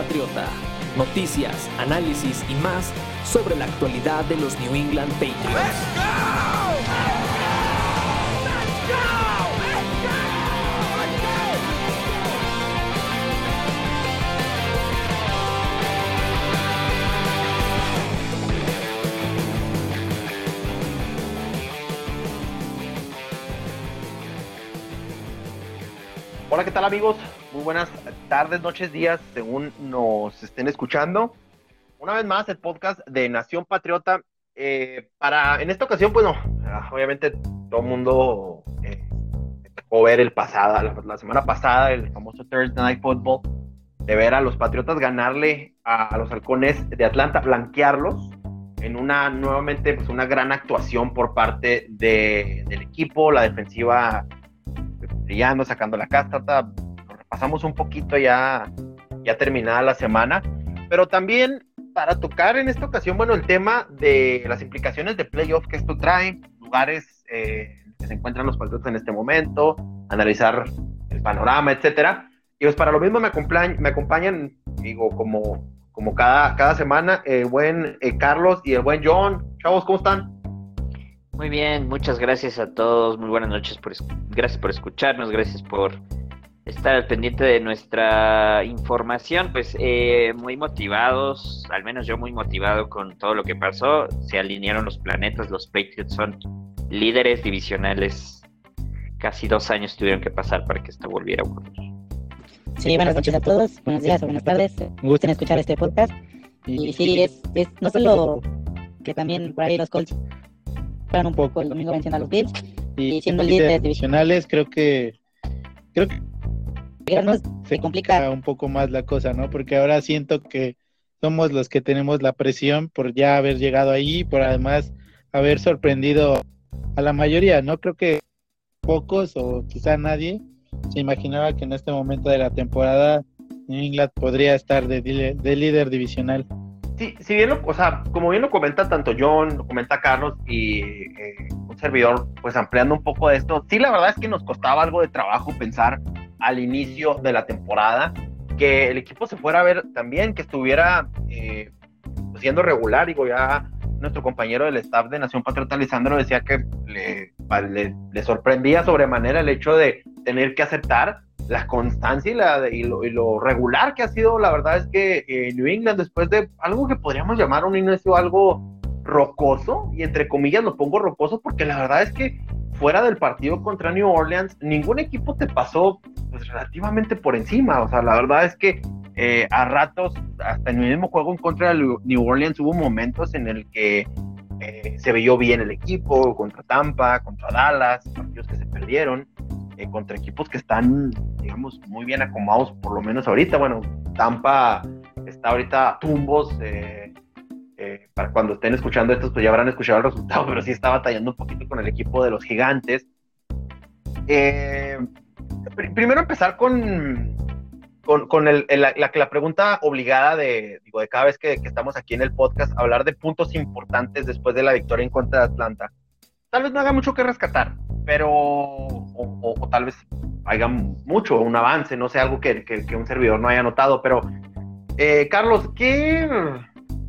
Patriota. Noticias, análisis y más sobre la actualidad de los New England Patriots. Hola, ¿qué tal amigos? Buenas tardes, noches, días, según nos estén escuchando. Una vez más, el podcast de Nación Patriota. Eh, para, en esta ocasión, bueno, ah, obviamente todo el mundo eh, ver el pasado, la, la, semana pasada, el famoso Thursday Night Football, de ver a los Patriotas ganarle a, a los halcones de Atlanta, blanquearlos en una, nuevamente, pues una gran actuación por parte de, del equipo, la defensiva brillando, sacando la casta. Pasamos un poquito ya, ya terminada la semana, pero también para tocar en esta ocasión, bueno, el tema de las implicaciones de playoff que esto trae, lugares eh, que se encuentran los Patriotas en este momento, analizar el panorama, etcétera. Y pues para lo mismo me acompañan, me acompañan digo, como, como cada, cada semana, el buen eh, Carlos y el buen John. Chavos, ¿cómo están? Muy bien, muchas gracias a todos, muy buenas noches, por, gracias por escucharnos, gracias por estar al pendiente de nuestra información, pues eh, muy motivados, al menos yo muy motivado con todo lo que pasó, se alinearon los planetas, los Patriots son líderes divisionales, casi dos años tuvieron que pasar para que esto volviera a ocurrir. Sí, buenas noches a todos, buenos días o buenas tardes, me gusta escuchar este podcast, y sí, es, es no solo que también por ahí los Colts un poco el domingo venciendo a los Bills y siendo líderes divisionales creo que creo que se complica un poco más la cosa, ¿no? Porque ahora siento que somos los que tenemos la presión por ya haber llegado ahí, por además haber sorprendido a la mayoría, ¿no? Creo que pocos o quizá nadie se imaginaba que en este momento de la temporada New England podría estar de, de líder divisional sí, si bien lo, o sea, como bien lo comenta tanto John, lo comenta Carlos y eh, un servidor, pues ampliando un poco de esto, sí, la verdad es que nos costaba algo de trabajo pensar al inicio de la temporada que el equipo se fuera a ver también, que estuviera eh, siendo regular, digo, ya nuestro compañero del staff de Nación Patriota, Lisandro, decía que le, sorprendía sobremanera el hecho de tener que aceptar la constancia y, lo, regular que ha sido, la verdad es que eh, New England, después de algo que podríamos llamar un inicio algo rocoso, y entre comillas lo pongo rocoso porque la verdad es que fuera del partido contra New Orleans, ningún equipo te pasó pues, relativamente por encima. O sea, la verdad es que eh, a ratos, hasta en el mismo juego en contra de New Orleans, hubo momentos en el que eh, se vio bien el equipo, contra Tampa, contra Dallas, partidos que se perdieron. Eh, contra equipos que están, digamos, muy bien acomodados, por lo menos ahorita. Bueno, Tampa está ahorita tumbos. Eh, eh, para cuando estén escuchando esto, pues ya habrán escuchado el resultado, pero sí está batallando un poquito con el equipo de los gigantes. primero empezar con, con, el, la, la, pregunta obligada de, digo, de cada vez que, que, estamos aquí en el podcast, hablar de puntos importantes después de la victoria en contra de Atlanta. Tal vez no haga mucho que rescatar, pero o, tal vez haya mucho, un avance, no sé, algo que, que, un servidor no haya notado, pero eh, Carlos, ¿qué,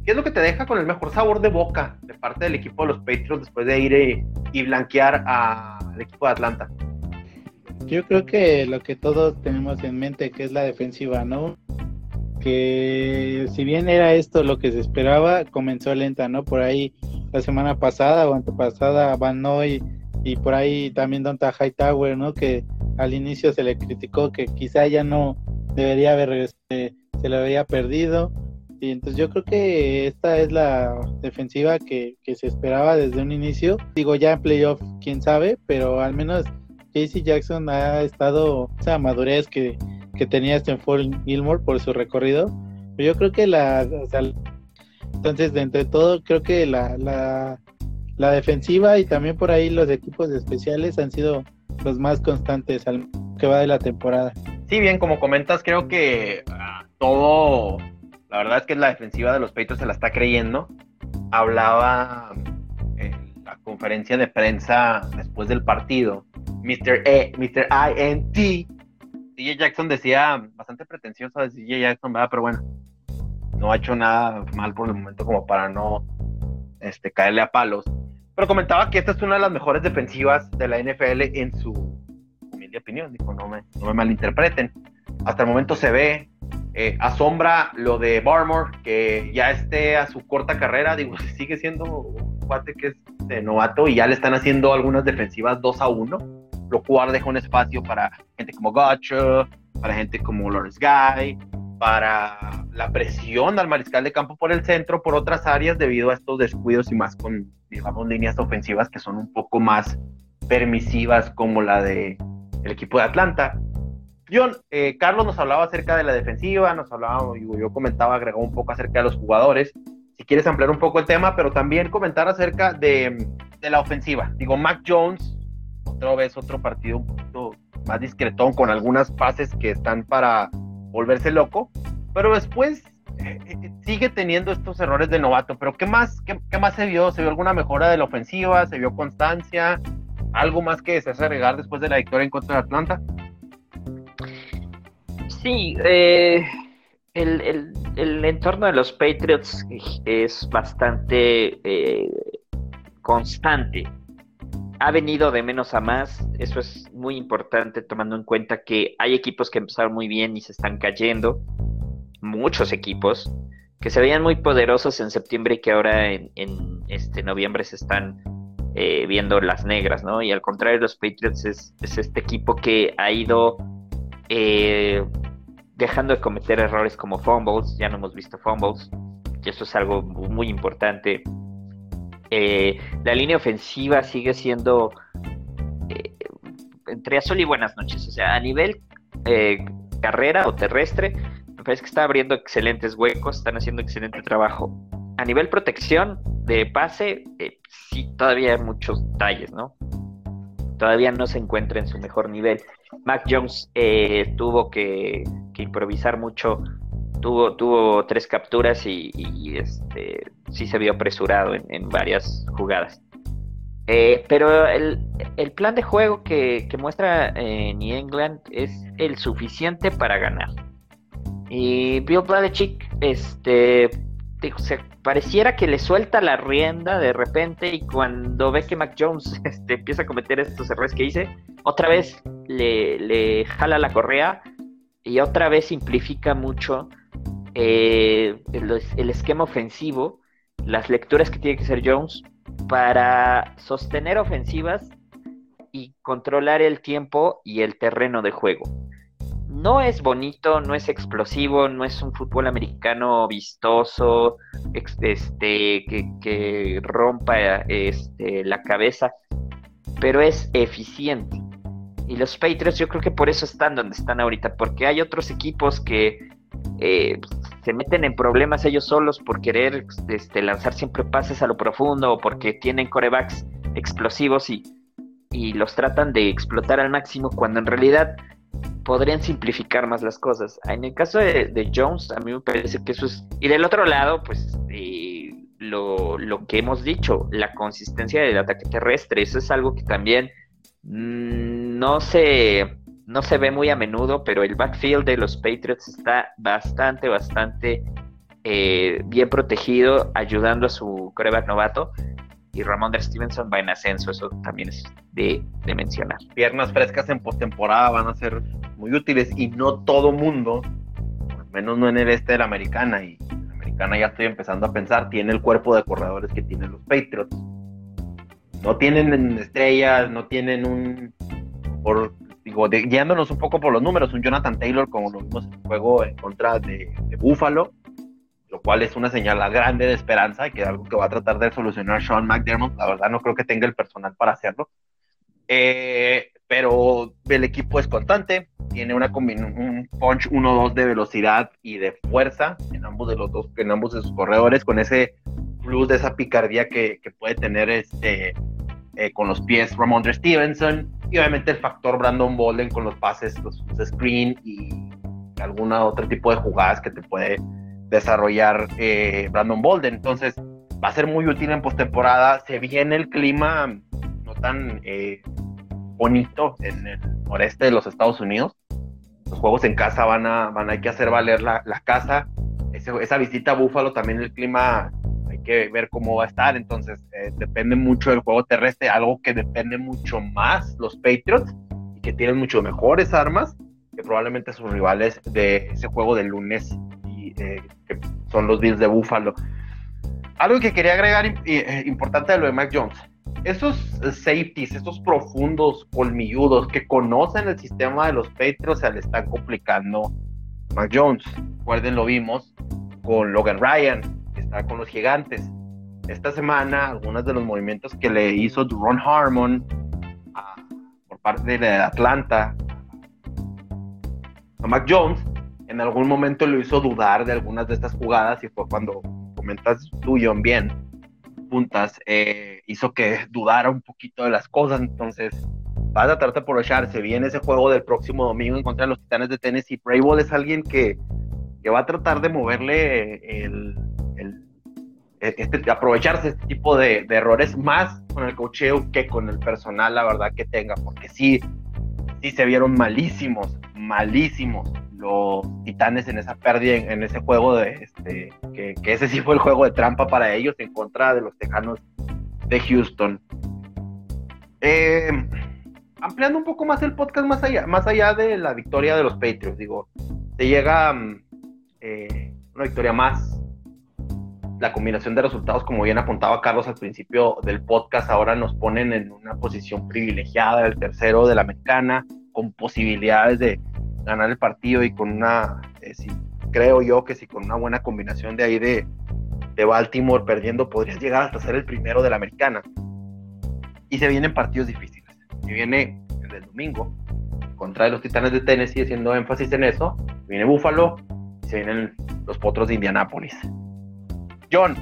¿qué es lo que te deja con el mejor sabor de boca de parte del equipo de los Patriots después de ir y, y blanquear al equipo de Atlanta? Yo creo que lo que todos tenemos en mente, que es la defensiva, ¿no? Que si bien era esto lo que se esperaba, comenzó lenta, ¿no? Por ahí la semana pasada o antepasada Van Noy y por ahí también Donta Hightower, ¿no? Que al inicio se le criticó que quizá ya no debería haber se, se le había perdido. Y entonces yo creo que esta es la defensiva que, se esperaba desde un inicio. Digo, ya en playoff, quién sabe, pero al menos JC Jackson ha estado esa madurez que, que tenía Stanford Gilmore por su recorrido. Pero yo creo que la, entonces, de entre todo, creo que la, la, defensiva y también por ahí los equipos especiales han sido los más constantes al que va de la temporada. Sí, bien, como comentas, creo que uh, todo, la verdad es que la defensiva de los Peitos se la está creyendo. Hablaba en la conferencia de prensa después del partido Mr. E, Mr. INT. DJ Jackson decía, bastante pretencioso de DJ Jackson, ¿verdad? Pero bueno, no ha hecho nada mal por el momento como para no este, caerle a palos. Pero comentaba que esta es una de las mejores defensivas de la NFL en su humilde opinión. Dijo, no me, no me malinterpreten. Hasta el momento se ve, eh, asombra lo de Barmore, que ya esté a su corta carrera, digo, sigue siendo un cuate que es de novato y ya le están haciendo algunas defensivas 2 a 1, lo cual deja un espacio para gente como Gotcha, para gente como Lawrence Guy, para la presión al mariscal de campo por el centro, por otras áreas, debido a estos descuidos y más con, digamos, líneas ofensivas que son un poco más permisivas, como la de el equipo de Atlanta. John, eh, Carlos nos hablaba acerca de la defensiva, nos hablaba, yo comentaba, agregó un poco acerca de los jugadores. Si quieres ampliar un poco el tema, pero también comentar acerca de, la ofensiva. Digo, Mac Jones, otra vez otro partido un poquito más discretón, con algunas pases que están para volverse loco, pero después eh, eh, sigue teniendo estos errores de novato. Pero ¿qué más, qué, más se vio? ¿Se vio alguna mejora de la ofensiva? ¿Se vio constancia? ¿Algo más que se hace agregar después de la victoria en contra de Atlanta? Sí, eh, el, el, entorno de los Patriots es bastante constante ha venido de menos a más. Eso es muy importante tomando en cuenta que hay equipos que empezaron muy bien y se están cayendo. Muchos equipos que se veían muy poderosos en septiembre y que ahora en, este noviembre se están eh, viendo las negras, ¿no? Y al contrario, los Patriots es, este equipo que ha ido eh, dejando de cometer errores como fumbles. Ya no hemos visto fumbles. Y eso es algo muy importante eh, la línea ofensiva sigue siendo eh, entre azul y buenas noches. O sea, a nivel eh, carrera o terrestre, me parece que está abriendo excelentes huecos, están haciendo excelente trabajo. A nivel protección de pase, sí, todavía hay muchos detalles, ¿no? Todavía no se encuentra en su mejor nivel. Mac Jones tuvo que, improvisar mucho tuvo, tuvo tres capturas y, este, sí se vio apresurado en, varias jugadas. Eh, pero el, plan de juego que, muestra eh, New England es el suficiente para ganar. Y Bill Belichick, este, pareciera que le suelta la rienda de repente y cuando ve que Mac Jones este, empieza a cometer estos errores que hice, otra vez le, le jala la correa y otra vez simplifica mucho eh, el, esquema ofensivo, las lecturas que tiene que hacer Jones para sostener ofensivas y controlar el tiempo y el terreno de juego. No es bonito, no es explosivo, no es un fútbol americano vistoso, este, que, rompa este, la cabeza, pero es eficiente. Y los Patriots yo creo que por eso están donde están ahorita, porque hay otros equipos que eh, se meten en problemas ellos solos por querer este, lanzar siempre pases a lo profundo o porque tienen corebacks explosivos y, y los tratan de explotar al máximo cuando en realidad podrían simplificar más las cosas. En el caso de, Jones, a mí me parece que eso es... Y del otro lado, pues eh, lo, lo, que hemos dicho, la consistencia del ataque terrestre, eso es algo que también mm, no se no se ve muy a menudo, pero el backfield de los Patriots está bastante, bastante eh, bien protegido, ayudando a su coreback novato. Y Ramón de Stevenson va en ascenso, eso también es de, mencionar. Piernas frescas en postemporada van a ser muy útiles y no todo mundo, al menos no en el este de la americana, y la americana ya estoy empezando a pensar, tiene el cuerpo de corredores que tienen los Patriots. No tienen estrellas, no tienen un por digo, guiándonos un poco por los números, un Jonathan Taylor, como lo vimos en el juego en contra de, Buffalo, lo cual es una señal grande de esperanza y que es algo que va a tratar de solucionar Sean McDermott. La verdad, no creo que tenga el personal para hacerlo. Eh, pero el equipo es constante, tiene una un punch 1-2 de velocidad y de fuerza en ambos de los dos, en ambos de sus corredores, con ese plus de esa picardía que, que puede tener este eh, con los pies Ramondre Stevenson y obviamente el factor Brandon Bolden con los pases, los, screen y alguna otro tipo de jugadas que te puede desarrollar eh, Brandon Bolden. Entonces va a ser muy útil en postemporada. Se viene el clima no tan eh, bonito en el noreste de los Estados Unidos. Los juegos en casa van a, van a, hay que hacer valer la, la casa. esa visita a Búfalo también el clima que ver cómo va a estar. Entonces eh, depende mucho del juego terrestre, algo que depende mucho más los Patriots y que tienen mucho mejores armas que probablemente sus rivales de ese juego del lunes y eh, que son los Bills de Búfalo. Algo que quería agregar eh, importante de lo de Mac Jones esos safeties, esos profundos colmilludos que conocen el sistema de los Patriots se le están complicando Mac Jones. Recuerden, lo vimos con Logan Ryan, con los gigantes. Esta semana, algunos de los movimientos que le hizo Duron Harmon por parte de Atlanta a Mac Jones, en algún momento lo hizo dudar de algunas de estas jugadas y fue cuando comentas tú, John, bien puntas eh, hizo que dudara un poquito de las cosas. Entonces, va a tratar de aprovecharse bien ese juego del próximo domingo en contra de los Titanes de Tennessee. Brayball es alguien que, que, va a tratar de moverle el este, aprovecharse este tipo de, de, errores más con el cocheo que con el personal, la verdad que tenga, porque sí, sí se vieron malísimos, malísimos los titanes en esa pérdida, en, ese juego de este, que, ese sí fue el juego de trampa para ellos en contra de los tejanos de Houston. Eh, ampliando un poco más el podcast más allá, más allá de la victoria de los Patriots, digo, se llega mm, eh, una victoria más. La combinación de resultados, como bien apuntaba Carlos al principio del podcast, ahora nos ponen en una posición privilegiada, el tercero de la americana, con posibilidades de, ganar el partido y con una, eh, creo yo que si con una buena combinación de ahí de, de Baltimore perdiendo, podrías llegar hasta ser el primero de la americana. Y se vienen partidos difíciles. Se viene el del domingo contra los Titanes de Tennessee, haciendo énfasis en eso. Viene Buffalo y se vienen los Potros de Indianápolis. John,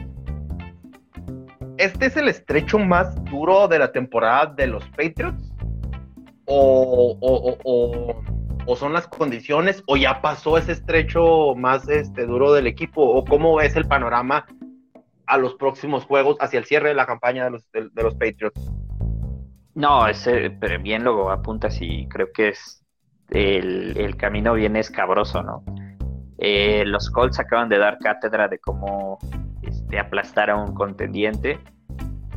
¿este es el estrecho más duro de la temporada de los Patriots? o, o o son las condiciones o ya pasó ese estrecho más este, duro del equipo o cómo ves el panorama a los próximos juegos hacia el cierre de la campaña de los, de, los Patriots. No, ese, pero bien lo apuntas y creo que es el, el camino bien escabroso, ¿no? Eh, los Colts acaban de dar cátedra de cómo este, aplastar a un contendiente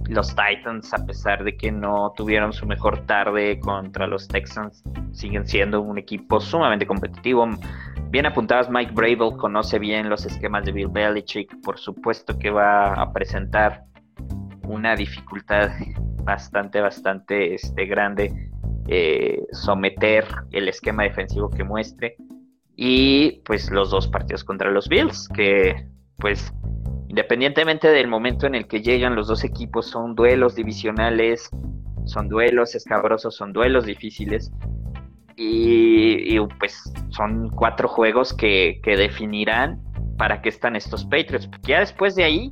los Titans, a pesar de que no tuvieron su mejor tarde contra los Texans, siguen siendo un equipo sumamente competitivo. Bien apuntadas, Mike Bravel conoce bien los esquemas de Bill Belichick. Por supuesto que va a presentar una dificultad bastante, bastante este, grande eh, someter el esquema defensivo que muestre. Y pues los dos partidos contra los Bills, que pues Independientemente del momento en el que llegan los dos equipos, son duelos divisionales, son duelos escabrosos, son duelos difíciles. Y, pues son cuatro juegos que, definirán para qué están estos Patriots. Porque ya después de ahí,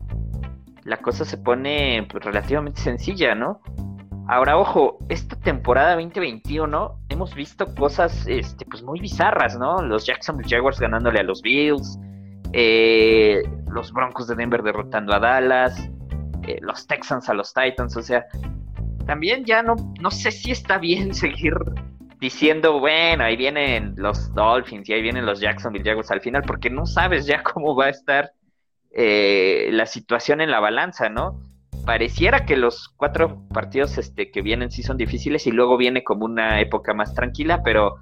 la cosa se pone pues, relativamente sencilla, ¿no? Ahora, ojo, esta temporada 2021 hemos visto cosas este, pues muy bizarras, ¿no? Los Jacksonville Jaguars ganándole a los Bills, eh, los Broncos de Denver derrotando a Dallas, eh, los Texans a los Titans, o sea, también ya no, no sé si está bien seguir diciendo, bueno, ahí vienen los Dolphins y ahí vienen los Jacksonville Jaguars al final, porque no sabes ya cómo va a estar eh, la situación en la balanza, ¿no? Pareciera que los cuatro partidos este, que vienen sí son difíciles y luego viene como una época más tranquila, pero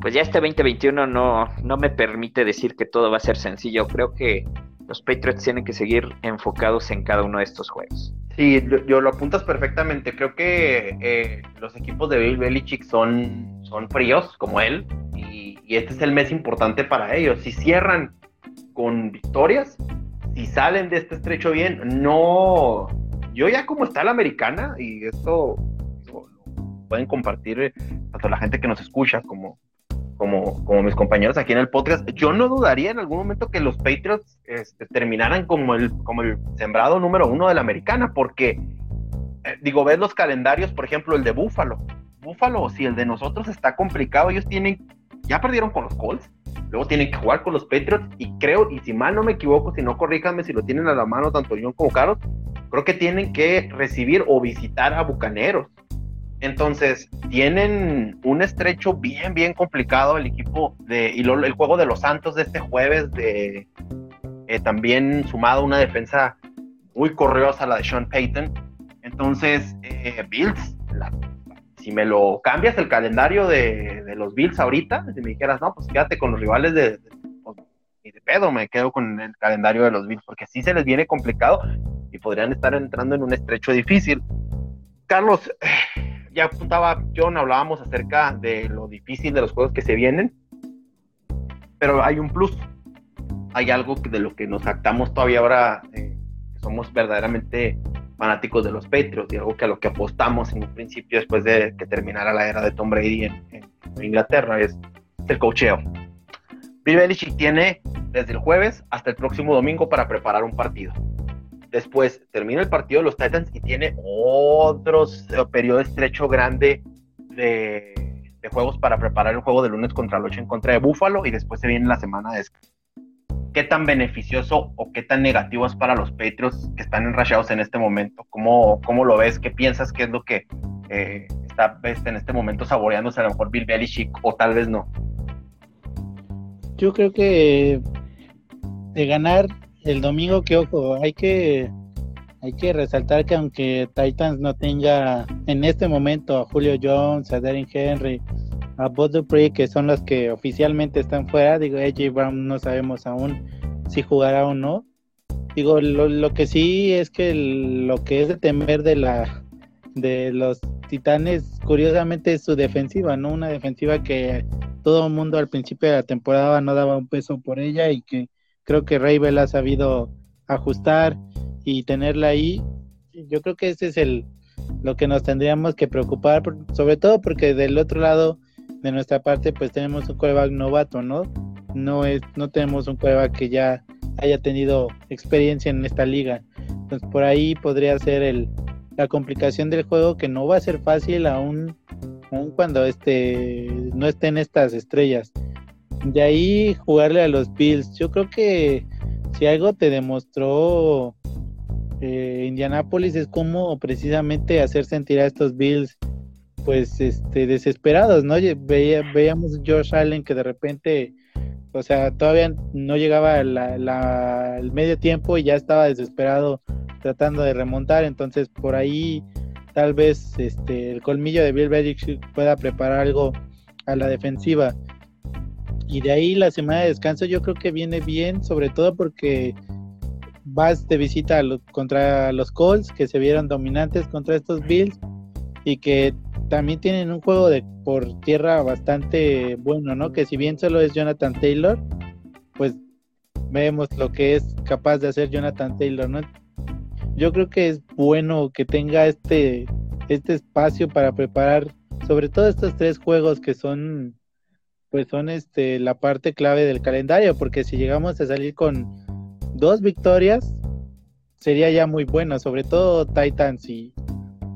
pues ya este 2021 no, no me permite decir que todo va a ser sencillo. Creo que los Patriots tienen que seguir enfocados en cada uno de estos juegos. Sí, yo, lo apuntas perfectamente. Creo que eh, los equipos de Bill Belichick son, son fríos, como él, y, y, este es el mes importante para ellos. Si cierran con victorias, si salen de este estrecho bien, no. Yo ya como está la americana, y esto lo pueden compartir eh, tanto la gente que nos escucha como, como, como mis compañeros aquí en el podcast, yo no dudaría en algún momento que los Patriots este, terminaran como el, como el sembrado número uno de la americana, porque, eh, digo, ves los calendarios, por ejemplo, el de Buffalo. Buffalo, si el de nosotros está complicado, ellos tienen, ya perdieron con los Colts, luego tienen que jugar con los Patriots, y creo, y si mal no me equivoco, si no corríjanme si lo tienen a la mano tanto John como Carlos, creo que tienen que recibir o visitar a Bucaneros Entonces, tienen un estrecho bien, bien complicado el equipo de, y el juego de los Santos de este jueves, de eh, también sumado una defensa muy corriosa, la de Sean Payton. Entonces, eh, Bills, si me lo cambias el calendario de, los Bills ahorita, si me dijeras, no, pues quédate con los rivales de, de, pues, de pedo, me quedo con el calendario de los Bills, porque sí se les viene complicado y podrían estar entrando en un estrecho difícil. Carlos, ya apuntaba John, hablábamos acerca de lo difícil de los juegos que se vienen, pero hay un plus, hay algo de lo que nos actamos todavía ahora, eh, que somos verdaderamente fanáticos de los Patriots y algo que a lo que apostamos en un principio después de que terminara la era de Tom Brady en, Inglaterra es el cocheo. Bill Belichick tiene desde el jueves hasta el próximo domingo para preparar un partido. Después termina el partido de los Titans y tiene otro periodo estrecho grande de, juegos para preparar el juego de lunes contra el 8 en contra de Buffalo y después se viene la semana de ¿Qué tan beneficioso o qué tan negativo es para los Patriots que están enrachados en este momento? ¿Cómo, cómo lo ves? ¿Qué piensas que es lo que eh, está en este momento saboreándose a lo mejor Bill Belichick o tal vez no? Yo creo que de ganar el domingo, que ojo, hay que hay que resaltar que aunque Titans no tenga en este momento a Julio Jones, a Darren Henry, a Bud Dupree, que son los que oficialmente están fuera, digo, AJ Brown no sabemos aún si jugará o no. Digo, lo, lo que sí es que lo que es de temer de la de los Titanes, curiosamente es su defensiva, ¿no? Una defensiva que todo el mundo al principio de la temporada no daba un peso por ella y que creo que Ravel ha sabido ajustar y tenerla ahí. Yo creo que ese es el lo que nos tendríamos que preocupar, sobre todo porque del otro lado de nuestra parte pues tenemos un coreback novato, ¿no? No es no tenemos un coreback que ya haya tenido experiencia en esta liga. Entonces por ahí podría ser el la complicación del juego que no va a ser fácil aún, aún cuando este no estén estas estrellas. De ahí jugarle a los Bills. Yo creo que si algo te demostró eh, Indianapolis es cómo precisamente hacer sentir a estos Bills pues este desesperados, ¿no? veíamos a Josh Allen que de repente, o sea, todavía no llegaba el medio tiempo y ya estaba desesperado tratando de remontar, entonces por ahí tal vez este el colmillo de Bill Belichick pueda preparar algo a la defensiva. Y de ahí la semana de descanso yo creo que viene bien, sobre todo porque vas de visita contra los Colts, que se vieron dominantes contra estos Bills y que también tienen un juego de por tierra bastante bueno, ¿no? Que si bien solo es Jonathan Taylor, pues vemos lo que es capaz de hacer Jonathan Taylor, ¿no? Yo creo que es bueno que tenga este, este espacio para preparar sobre todo estos tres juegos que son pues son este la parte clave del calendario, porque si llegamos a salir con dos victorias, sería ya muy bueno, sobre todo Titans y,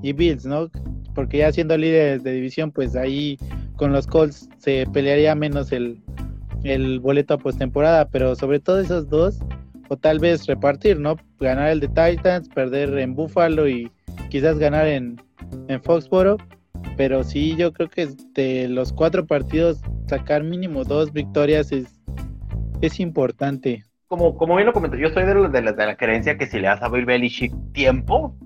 y Bills, ¿no? Porque ya siendo líderes de división, pues ahí con los Colts se pelearía menos el, el boleto a postemporada, pero sobre todo esos dos, o tal vez repartir, ¿no? Ganar el de Titans, perder en Buffalo y quizás ganar en, en Foxboro, pero sí, yo creo que de los cuatro partidos sacar mínimo dos victorias es, es importante. Como, como bien lo comenté, yo soy de, de, de, la creencia que si le das a Bill Belichick tiempo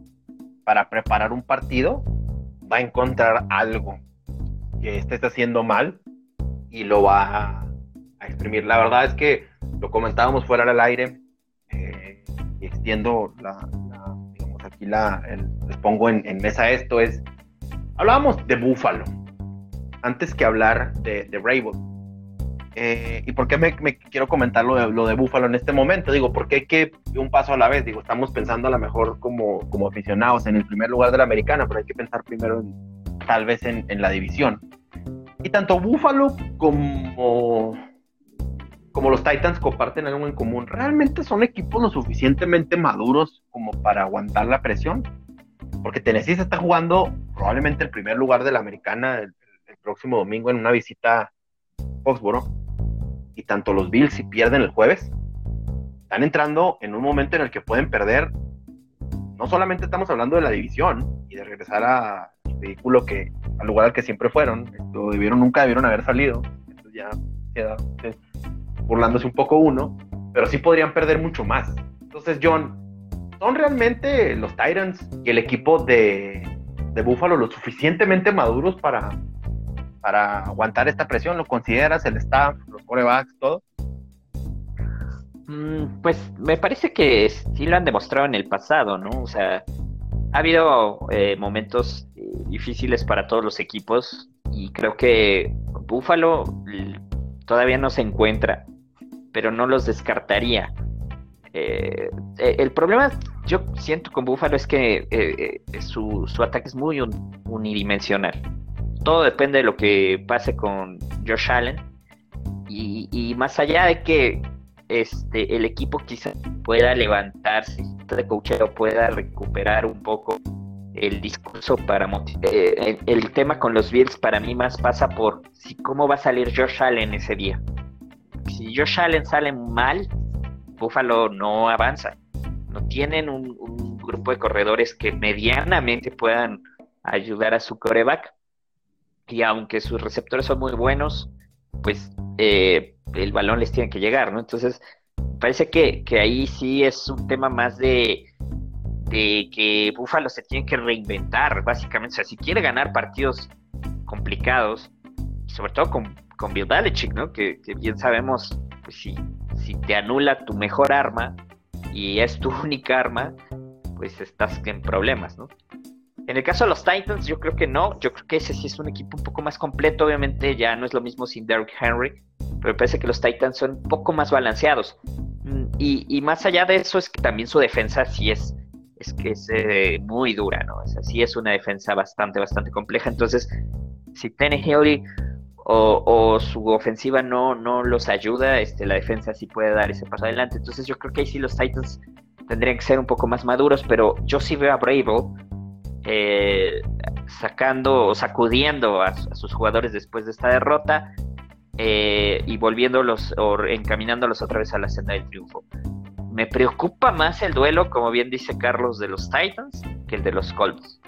para preparar un partido, va a encontrar algo que está haciendo mal y lo va a, exprimir. La verdad es que lo comentábamos fuera del aire eh, extiendo la, digamos aquí la, les pongo en, en mesa esto es, hablábamos de Búfalo antes que hablar de, de eh, ¿Y por qué me, quiero comentar lo de, lo de Buffalo en este momento? Digo, porque hay que un paso a la vez. Digo, estamos pensando a lo mejor como, como aficionados en el primer lugar de la americana, pero hay que pensar primero tal vez en, en la división. Y tanto Buffalo como, como los Titans comparten algo en común. ¿Realmente son equipos lo suficientemente maduros como para aguantar la presión? Porque Tennessee se está jugando probablemente el primer lugar de la americana, próximo domingo en una visita a Foxboro. Y tanto los Bills, si pierden el jueves, están entrando en un momento en el que pueden perder. No solamente estamos hablando de la división y de regresar a ridículo que al lugar al que siempre fueron, esto debieron, nunca debieron haber salido. Entonces ya queda burlándose un poco uno, pero sí podrían perder mucho más. Entonces, John, ¿son realmente los Titans y el equipo de, de Buffalo lo suficientemente maduros para, para aguantar esta presión? ¿Lo consideras el staff, los corebacks, todo? Mm, pues me parece que sí lo han demostrado en el pasado, ¿no? O sea, ha habido eh, momentos eh, difíciles para todos los equipos y creo que Buffalo todavía no se encuentra, pero no los descartaría. Eh, el problema, yo siento con Buffalo es que su, ataque es muy unidimensional. Todo depende de lo que pase con Josh Allen. Y, más allá de que este, el equipo quizá pueda levantarse, de cocheo pueda recuperar un poco el discurso para eh, el, tema con los Bills para mí más pasa por si cómo va a salir Josh Allen ese día. Si Josh Allen sale mal, Buffalo no avanza. No tienen un, grupo de corredores que medianamente puedan ayudar a su coreback. Y aunque sus receptores son muy buenos, pues eh, el balón les tiene que llegar, ¿no? Entonces, parece que, que ahí sí es un tema más de, de que Buffalo se tiene que reinventar, básicamente. O sea, si quiere ganar partidos complicados, sobre todo con, con Bill Belichick, ¿no? Que, bien sabemos, pues si, si te anula tu mejor arma y es tu única arma, pues estás en problemas, ¿no? En el caso de los Titans, yo creo que no. Yo creo que ese sí es un equipo un poco más completo. Obviamente ya no es lo mismo sin Derrick Henry, pero me parece que los Titans son un poco más balanceados. Mm, y, más allá de eso es que también su defensa sí es, es que es eh, muy dura, ¿no? O sea, sí es una defensa bastante, bastante compleja. Entonces, si Tennessee o, su ofensiva no, no los ayuda, este, la defensa sí puede dar ese paso adelante. Entonces yo creo que ahí sí los Titans tendrían que ser un poco más maduros, pero yo sí veo a Bravo eh, sacando o sacudiendo a, sus jugadores después de esta derrota eh, y volviéndolos o encaminándolos otra vez a la senda del triunfo. Me preocupa más el duelo, como bien dice Carlos, de los Titans que el de los Colts.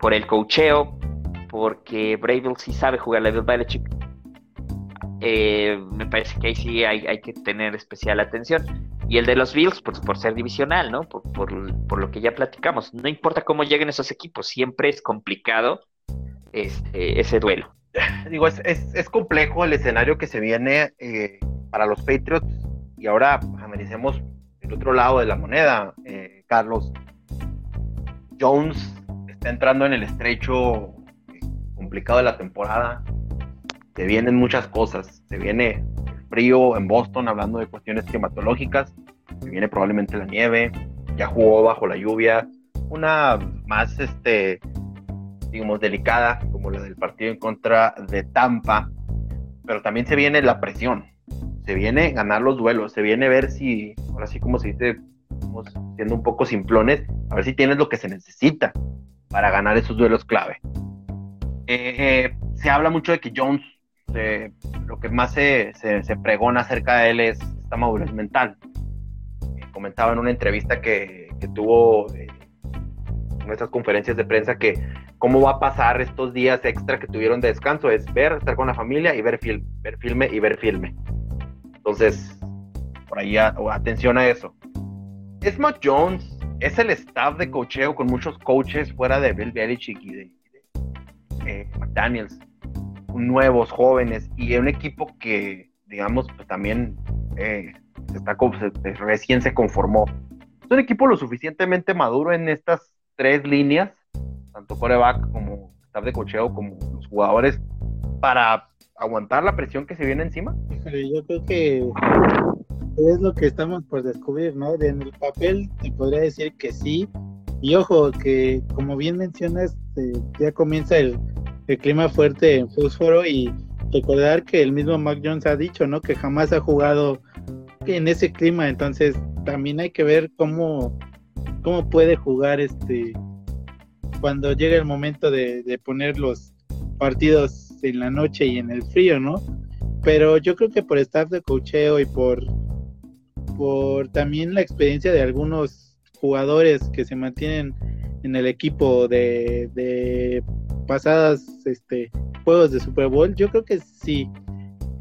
Por el cocheo, porque Bravel sí sabe jugar la Bill. Eh, me parece que ahí sí hay, hay que tener especial atención. Y el de los Bills, pues por ser divisional, ¿no? Por, por, lo que ya platicamos. No importa cómo lleguen esos equipos, siempre es complicado este, ese duelo. Digo, es, es, complejo el escenario que se viene eh, para los Patriots. Y ahora pues, analicemos el otro lado de la moneda, eh, Carlos. Jones está entrando en el estrecho complicado de la temporada. Se vienen muchas cosas. Se viene frío en Boston, hablando de cuestiones climatológicas, viene probablemente la nieve, ya jugó bajo la lluvia, una más, este, digamos, delicada, como la del partido en contra de Tampa, pero también se viene la presión, se viene ganar los duelos, se viene ver si, ahora sí como se dice, siendo un poco simplones, a ver si tienes lo que se necesita para ganar esos duelos clave. Eh, eh, se habla mucho de que Jones lo que más se, se, pregona acerca de él es esta madurez mental. Eh, comentaba en una entrevista que, tuvo eh, en estas conferencias de prensa que cómo va a pasar estos días extra que tuvieron de descanso es ver, estar con la familia y ver, film, ver filme y ver filme. Entonces, por ahí atención a eso. Es Matt Jones, es el staff de cocheo con muchos coaches fuera de Bill Belichick y de, eh, McDaniels nuevos, jóvenes y un equipo que, digamos, pues también eh, está, recién se conformó. Es un equipo lo suficientemente maduro en estas tres líneas, tanto coreback como staff de cocheo, como los jugadores, para aguantar la presión que se viene encima. Yo creo que es lo que estamos por descubrir, ¿no? En el papel te podría decir que sí. Y ojo, que como bien mencionas, eh, ya comienza el, el clima fuerte en fósforo y recordar que el mismo Mac Jones ha dicho, ¿no? Que jamás ha jugado en ese clima, entonces también hay que ver cómo, cómo puede jugar este cuando llegue el momento de, poner los partidos en la noche y en el frío, ¿no? Pero yo creo que por estar de cocheo y por, por también la experiencia de algunos jugadores que se mantienen en el equipo de pasadas este, juegos de Super Bowl, yo creo que sí.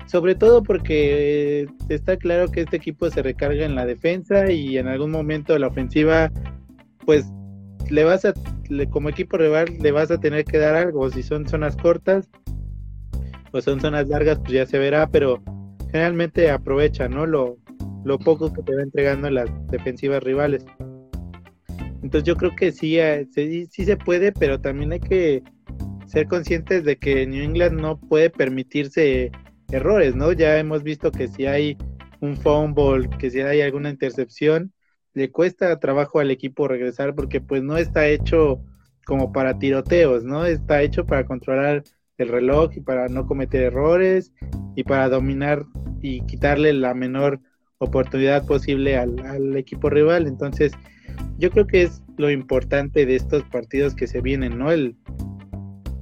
Sobre todo porque está claro que este equipo se recarga en la defensa y en algún momento la ofensiva, pues le vas a, como equipo rival, le vas a tener que dar algo. Si son zonas cortas o son zonas largas, pues ya se verá, pero generalmente aprovecha, ¿no? Lo, lo poco que te va entregando las defensivas rivales. Entonces yo creo que sí, eh, sí, sí se puede, pero también hay que ser conscientes de que New England no puede permitirse errores, ¿no? Ya hemos visto que si hay un fumble, que si hay alguna intercepción, le cuesta trabajo al equipo regresar porque pues no está hecho como para tiroteos, ¿no? Está hecho para controlar el reloj y para no cometer errores y para dominar y quitarle la menor oportunidad posible al, equipo rival. Entonces, yo creo que es lo importante de estos partidos que se vienen, ¿no? El,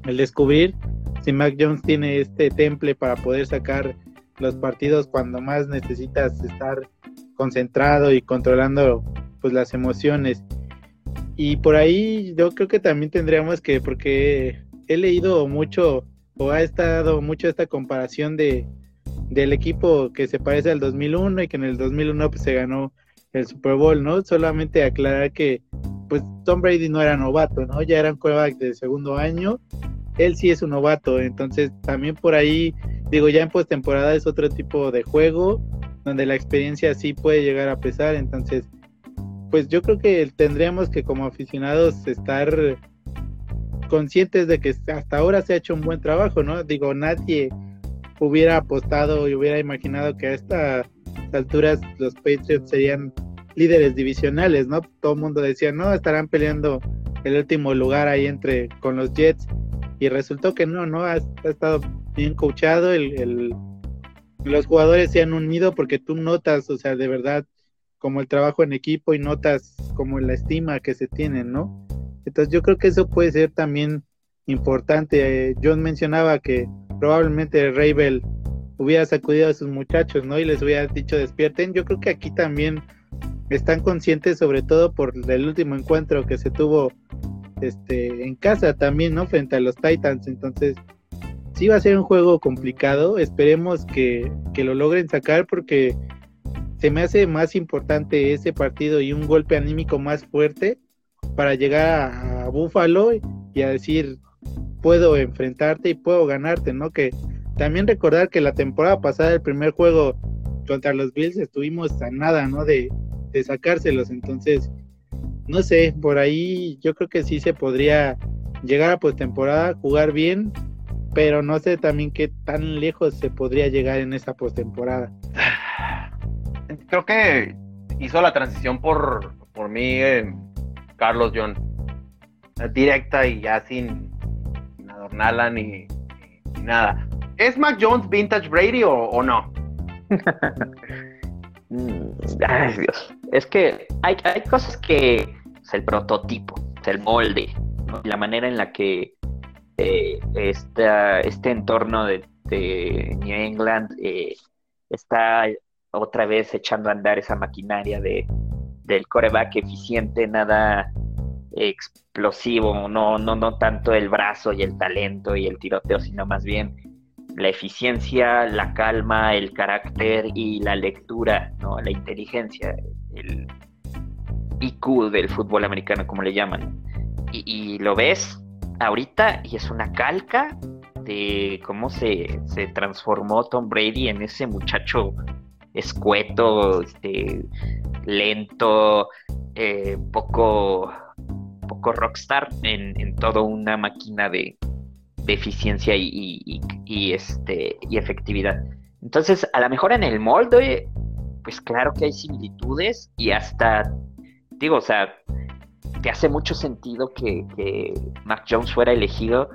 el descubrir si Mac Jones tiene este temple para poder sacar los partidos cuando más necesitas estar concentrado y controlando pues las emociones. Y por ahí yo creo que también tendríamos que, porque he leído mucho o ha estado mucho esta comparación de del equipo que se parece al 2001 y que en el 2001 pues se ganó el Super Bowl, ¿no? Solamente aclarar que pues Tom Brady no era novato, ¿no? Ya era un quarterback de segundo año él sí es un novato, entonces también por ahí, digo, ya en postemporada es otro tipo de juego, donde la experiencia sí puede llegar a pesar, entonces, pues yo creo que tendríamos que como aficionados estar conscientes de que hasta ahora se ha hecho un buen trabajo, ¿no? Digo, nadie hubiera apostado y hubiera imaginado que a estas alturas los Patriots serían líderes divisionales, ¿no? Todo el mundo decía, no, estarán peleando el último lugar ahí entre con los Jets y resultó que no, ¿no? Ha, estado bien coachado, el, los jugadores se han unido porque tú notas, o sea, de verdad, como el trabajo en equipo y notas como la estima que se tiene, ¿no? Entonces yo creo que eso puede ser también importante. John mencionaba que probablemente Ravel hubiera sacudido a sus muchachos, ¿no? Y les hubiera dicho despierten. Yo creo que aquí también están conscientes, sobre todo por el último encuentro que se tuvo este, en casa también, ¿no? Frente a los Titans. Entonces, sí va a ser un juego complicado. Esperemos que, lo logren sacar porque se me hace más importante ese partido y un golpe anímico más fuerte para llegar a, Buffalo y a decir, puedo enfrentarte y puedo ganarte, ¿no? Que también recordar que la temporada pasada, el primer juego contra los Bills, estuvimos a nada, ¿no? De, de sacárselos. Entonces, no sé, por ahí yo creo que sí se podría llegar a postemporada, jugar bien, pero no sé también qué tan lejos se podría llegar en esa postemporada. Creo que hizo la transición por, por mí, eh, Carlos John, directa y ya sin, adornarla ni, nada. ¿Es Mac Jones Vintage Brady o, no? Ay, Dios. Es que hay, hay cosas que es el prototipo, es el molde, la manera en la que eh, este entorno de, New England eh, está otra vez echando a andar esa maquinaria de, del coreback eficiente, nada explosivo, no, no, no tanto el brazo y el talento y el tiroteo, sino más bien la eficiencia, la calma, el carácter y la lectura, ¿no? la inteligencia, el, IQ del fútbol americano, como le llaman. Y, lo ves ahorita y es una calca de cómo se, transformó Tom Brady en ese muchacho escueto, este, lento, eh, poco, poco rockstar en, en toda una máquina de, eficiencia y, este, y efectividad. Entonces, a lo mejor en el molde, pues claro que hay similitudes y hasta digo, o sea, te hace mucho sentido que, Mac Jones fuera elegido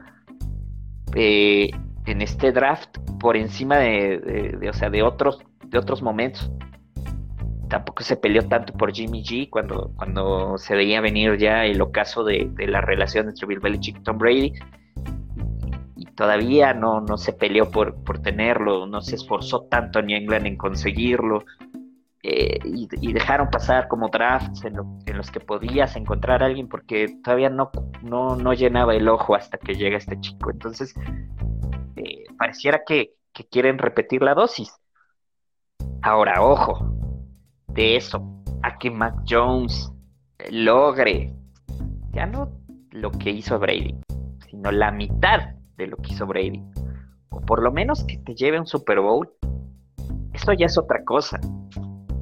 eh, en este draft por encima de, o sea, de otros, de otros momentos. Tampoco se peleó tanto por Jimmy G cuando, cuando se veía venir ya el ocaso de, la relación entre Bill Belichick y Tom Brady. Y todavía no, no se peleó por, por tenerlo, no se esforzó tanto New England en conseguirlo. eh, y, dejaron pasar como drafts en, los que podías encontrar a alguien porque todavía no, no, no llenaba el ojo hasta que llega este chico. Entonces, eh, pareciera que quieren repetir la dosis. Ahora, ojo, de eso a que Mac Jones logre ya no lo que hizo Brady, sino la mitad de lo que hizo Brady, o por lo menos que te lleve un Super Bowl, esto ya es otra cosa.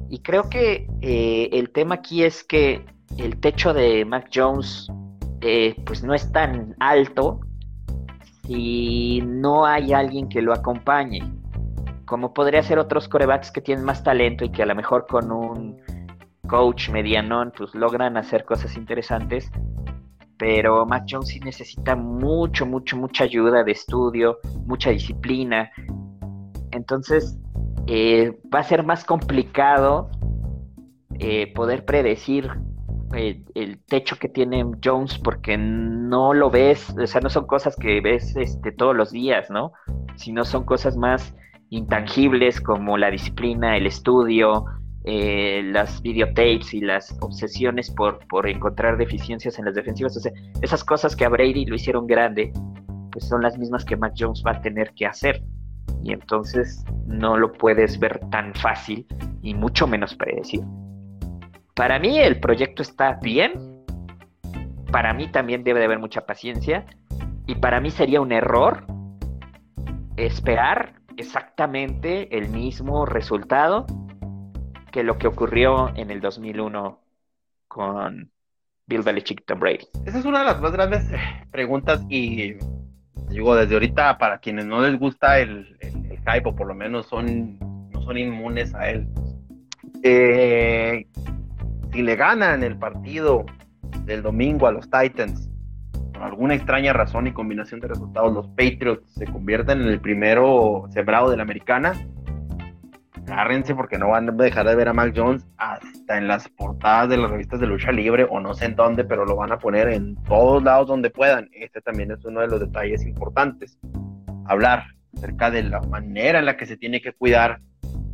Y creo que eh, el tema aquí es que el techo de Mac Jones eh, pues no es tan alto si no hay alguien que lo acompañe. Como podría ser otros corebacks que tienen más talento y que a lo mejor con un coach medianón pues logran hacer cosas interesantes. Pero Mac Jones sí necesita mucho, mucho, mucha ayuda de estudio, mucha disciplina. Entonces, eh, va a ser más complicado eh, poder predecir eh, el techo que tiene Jones porque no lo ves, o sea, no son cosas que ves este, todos los días, ¿no? Sino son cosas más intangibles como la disciplina, el estudio, las videotapes y las obsesiones por, por encontrar deficiencias en las defensivas. O sea, esas cosas que a Brady lo hicieron grande, pues son las mismas que Mac Jones va a tener que hacer y entonces no lo puedes ver tan fácil y mucho menos predecir. Para mí el proyecto está bien, para mí también debe de haber mucha paciencia y para mí sería un error esperar exactamente el mismo resultado que lo que ocurrió en el 2001 con Bill Belichick Tom Brady. Esa es una de las más grandes eh, preguntas y digo, desde ahorita, para quienes no les gusta el, hype, o por lo menos son, no son inmunes a él, eh, si le ganan el partido del domingo a los Titans, por alguna extraña razón y combinación de resultados, los Patriots se convierten en el primero sembrado de la americana, agárrense porque no van a dejar de ver a Mac Jones hasta en las portadas de las revistas de lucha libre o no sé en dónde, pero lo van a poner en todos lados donde puedan. Este también es uno de los detalles importantes. Hablar acerca de la manera en la que se tiene que cuidar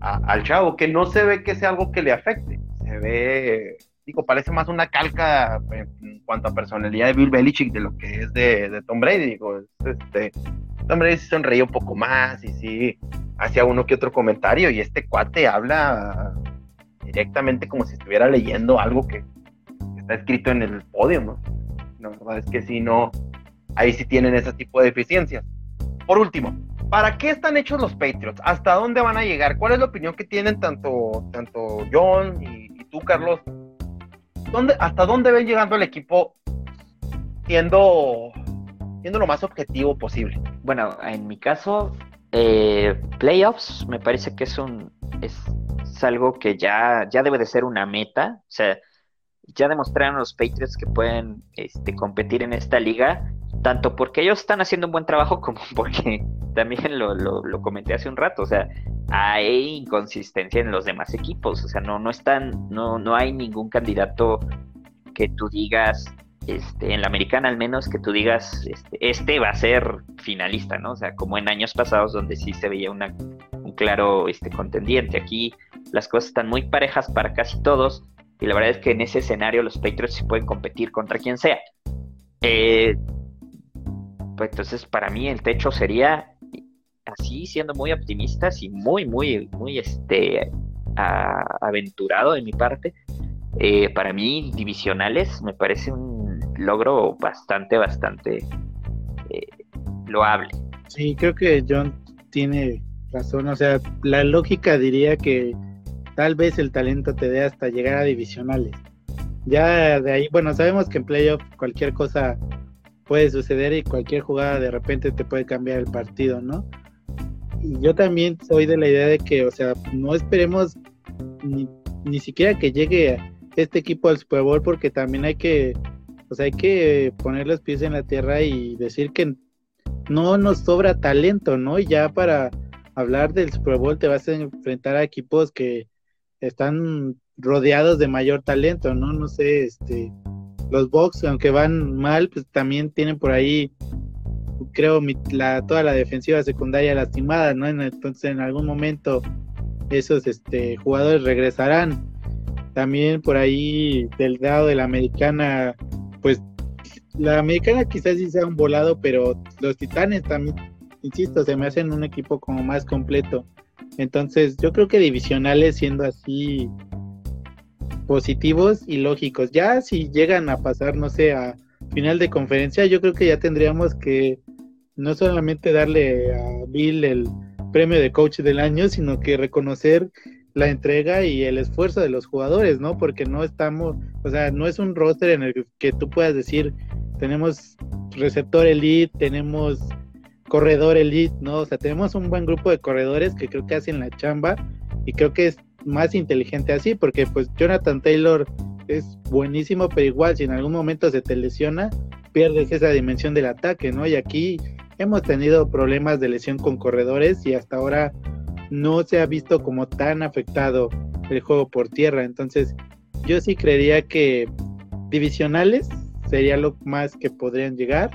al chavo, que no se ve que sea algo que le afecte. Se ve, digo, parece más una calca en cuanto a personalidad de Bill Belichick de lo que es de, Tom Brady. Digo, este, Tom Brady sonreía un poco más y sí hacía uno que otro comentario y este cuate habla directamente como si estuviera leyendo algo que está escrito en el podio, ¿no? La verdad es que si no, ahí sí tienen ese tipo de deficiencias. Por último, ¿para qué están hechos los Patriots? ¿Hasta dónde van a llegar? ¿Cuál es la opinión que tienen tanto, tanto John y, tú, Carlos? ¿Dónde, ¿Hasta dónde ven llegando el equipo siendo, siendo lo más objetivo posible? Bueno, en mi caso, eh, playoffs me parece que es un es, algo que ya, ya debe de ser una meta. O sea, ya demostraron los Patriots que pueden este, competir en esta liga, tanto porque ellos están haciendo un buen trabajo como porque también lo, lo, comenté hace un rato. O sea, hay inconsistencia en los demás equipos. O sea, no, no están, no, no hay ningún candidato que tú digas este, en la americana al menos que tú digas, este, este, va a ser finalista, ¿no? O sea, como en años pasados donde sí se veía una, un claro este, contendiente. Aquí las cosas están muy parejas para casi todos y la verdad es que en ese escenario los Patriots sí pueden competir contra quien sea. Eh, pues entonces para mí el techo sería así, siendo muy optimistas y muy, muy, muy este, aventurado de mi parte. Eh, para mí, divisionales me parece un logro bastante, bastante eh, loable. Sí, creo que John tiene razón. O sea, la lógica diría que tal vez el talento te dé hasta llegar a divisionales. Ya de ahí, bueno, sabemos que en playoff cualquier cosa puede suceder y cualquier jugada de repente te puede cambiar el partido, ¿no? Y yo también soy de la idea de que, o sea, no esperemos ni, ni siquiera que llegue este equipo al Super Bowl porque también hay que pues hay que poner los pies en la tierra y decir que no nos sobra talento, ¿no? Y ya para hablar del Super Bowl te vas a enfrentar a equipos que están rodeados de mayor talento, ¿no? No sé, este, los Bucks, aunque van mal, pues también tienen por ahí, creo, la, toda la defensiva secundaria lastimada, ¿no? Entonces en algún momento esos este, jugadores regresarán. También por ahí del lado de la americana, pues la americana quizás sí sea un volado, pero los titanes también, insisto, se me hacen un equipo como más completo. Entonces yo creo que divisionales siendo así positivos y lógicos. Ya si llegan a pasar, no sé, a final de conferencia, yo creo que ya tendríamos que no solamente darle a Bill el premio de coach del año, sino que reconocer la entrega y el esfuerzo de los jugadores, ¿no? Porque no estamos, o sea, no es un roster en el que tú puedas decir, tenemos receptor elite, tenemos corredor elite, ¿no? O sea, tenemos un buen grupo de corredores que creo que hacen la chamba y creo que es más inteligente así, porque pues Jonathan Taylor es buenísimo, pero igual si en algún momento se te lesiona, pierdes esa dimensión del ataque, ¿no? Y aquí hemos tenido problemas de lesión con corredores y hasta ahora no se ha visto como tan afectado el juego por tierra. Entonces, yo sí creería que divisionales sería lo más que podrían llegar.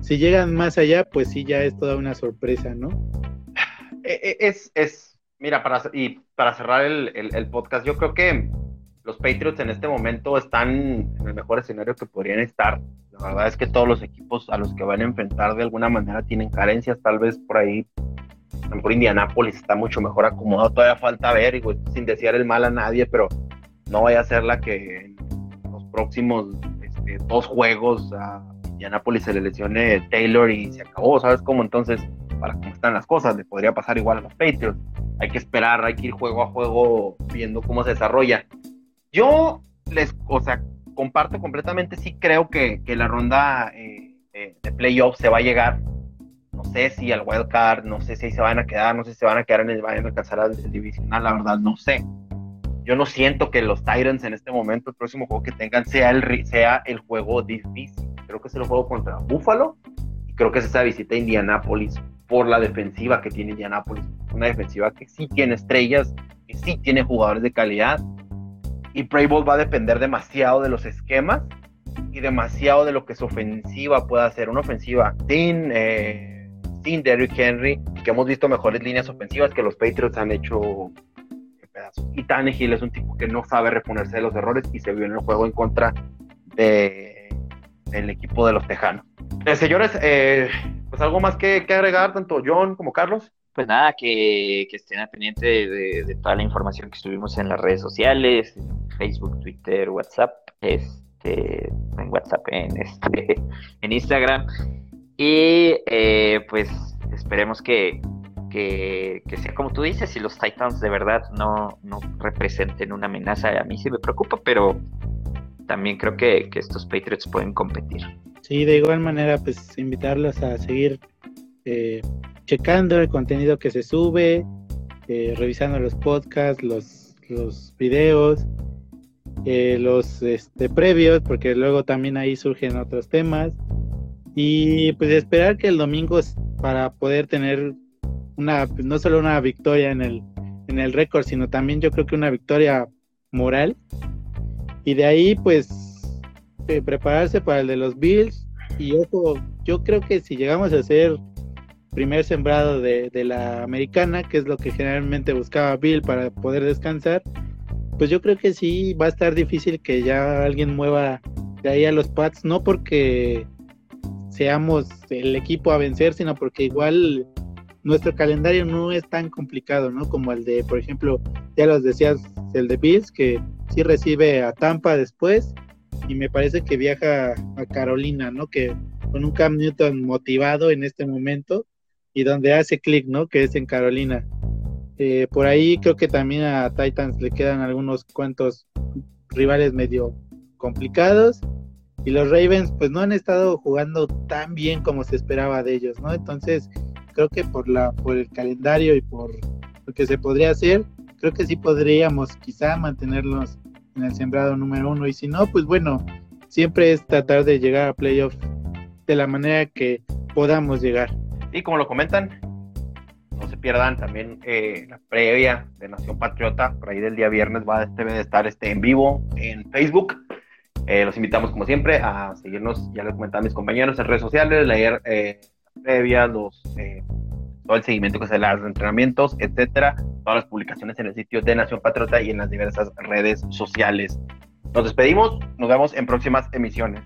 Si llegan más allá, pues sí, ya es toda una sorpresa, ¿no? Eh, eh, es, es mira, para, para cerrar el, el podcast, yo creo que los Patriots en este momento están en el mejor escenario que podrían estar. La verdad es que todos los equipos a los que van a enfrentar de alguna manera tienen carencias, tal vez por ahí, a lo mejor está mucho mejor acomodado, todavía falta ver, y sin desear el mal a nadie, pero no vaya a ser la que en los próximos este, dos juegos a Indianápolis se le lesione Taylor y se acabó, ¿sabes cómo? Entonces, para cómo están las cosas, le podría pasar igual a los Patriots. Hay que esperar, hay que ir juego a juego viendo cómo se desarrolla. Yo les, o sea, comparto completamente, sí creo que, la ronda eh, de, playoffs se va a llegar. No sé si al wild card, no sé si ahí se van a quedar, no sé si se van a quedar en el, van a alcanzar al divisional, la verdad, no sé. Yo no siento que los Titans en este momento, el próximo juego que tengan, sea el, sea el juego difícil. Creo que es el juego contra Buffalo creo que es esa visita a Indianapolis por la defensiva que tiene Indianapolis. Una defensiva que sí tiene estrellas, que sí tiene jugadores de calidad y Prey va a depender demasiado de los esquemas y demasiado de lo que su ofensiva pueda hacer. Una ofensiva sin, eh, sin Derrick Henry, que hemos visto mejores líneas ofensivas que los Patriots han hecho pedazos. Y Tannehill es un tipo que no sabe reponerse de los errores y se vio en el juego en contra de, del equipo de los Tejanos. Eh, señores, eh, pues algo más que, que agregar, tanto John como Carlos. Pues nada, que, estén al pendiente de, toda la información que subimos en las redes sociales, Facebook, Twitter, WhatsApp, este, en WhatsApp, en este, en Instagram. Y eh, pues esperemos que, que, sea como tú dices, si los Titans de verdad no, no representen una amenaza, a mí sí me preocupa, pero también creo que, que estos Patriots pueden competir. Sí, de igual manera, pues invitarlos a seguir eh, checando el contenido que se sube, eh, revisando los podcasts, los, los videos, eh, los este, previos, porque luego también ahí surgen otros temas. Y pues esperar que el domingo para poder tener una, no solo una victoria en el, en el récord, sino también yo creo que una victoria moral. Y de ahí pues prepararse para el de los Bills. Y ojo, yo creo que si llegamos a hacer primer sembrado de, la americana, que es lo que generalmente buscaba Bill para poder descansar, pues yo creo que sí va a estar difícil que ya alguien mueva de ahí a los Pats, no porque seamos el equipo a vencer, sino porque igual nuestro calendario no es tan complicado, ¿no? Como el de, por ejemplo, ya los decías, el de Bills, que sí recibe a Tampa después y me parece que viaja a Carolina, ¿no? Que con un Cam Newton motivado en este momento, y donde hace clic, ¿no? Que es en Carolina. Eh, por ahí creo que también a Titans le quedan algunos cuantos rivales medio complicados y los Ravens pues no han estado jugando tan bien como se esperaba de ellos, ¿no? Entonces creo que por la por el calendario y por lo que se podría hacer, creo que sí podríamos quizá mantenerlos en el sembrado número uno y si no, pues bueno, siempre es tratar de llegar a playoff de la manera que podamos llegar. Y como lo comentan, no se pierdan también eh, la previa de Nación Patriota, por ahí del día viernes va a debe de estar este en vivo en Facebook. Eh, los invitamos como siempre a seguirnos, ya les comentaba mis compañeros en redes sociales, leer eh, previas, los todo el seguimiento que se le los entrenamientos, etcétera, todas las publicaciones en el sitio de Nación Patriota y en las diversas redes sociales. Nos despedimos, nos vemos en próximas emisiones.